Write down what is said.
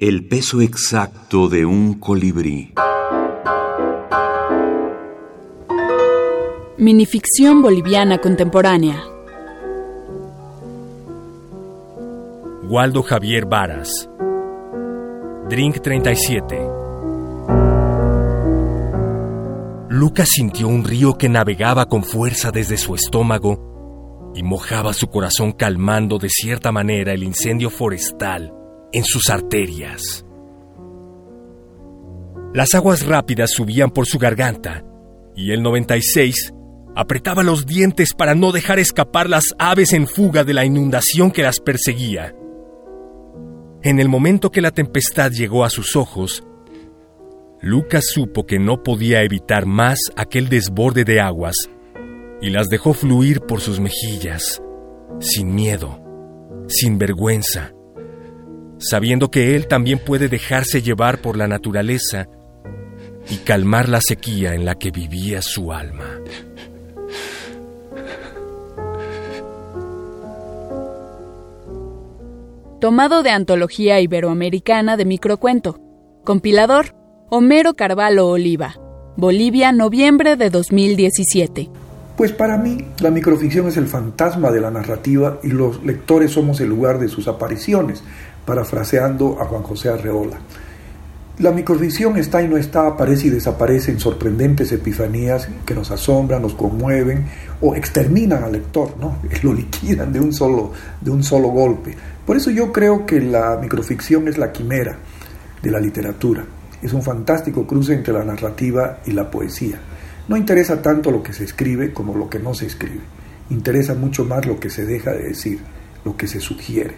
El peso exacto de un colibrí. Minificción boliviana contemporánea. Waldo Javier Varas. Drink 37. Lucas sintió un río que navegaba con fuerza desde su estómago y mojaba su corazón calmando de cierta manera el incendio forestal en sus arterias. Las aguas rápidas subían por su garganta y el 96 apretaba los dientes para no dejar escapar las aves en fuga de la inundación que las perseguía. En el momento que la tempestad llegó a sus ojos, Lucas supo que no podía evitar más aquel desborde de aguas y las dejó fluir por sus mejillas, sin miedo, sin vergüenza, sabiendo que él también puede dejarse llevar por la naturaleza y calmar la sequía en la que vivía su alma. Tomado de Antología Iberoamericana de Microcuento. Compilador, Homero Carvalho Oliva. Bolivia, noviembre de 2017. Pues para mí, la microficción es el fantasma de la narrativa y los lectores somos el lugar de sus apariciones, parafraseando a Juan José Arreola. La microficción está y no está, aparece y desaparece en sorprendentes epifanías que nos asombran, nos conmueven o exterminan al lector, ¿no? lo liquidan de un, solo, de un solo golpe. Por eso yo creo que la microficción es la quimera de la literatura. Es un fantástico cruce entre la narrativa y la poesía. No interesa tanto lo que se escribe como lo que no se escribe. Interesa mucho más lo que se deja de decir, lo que se sugiere.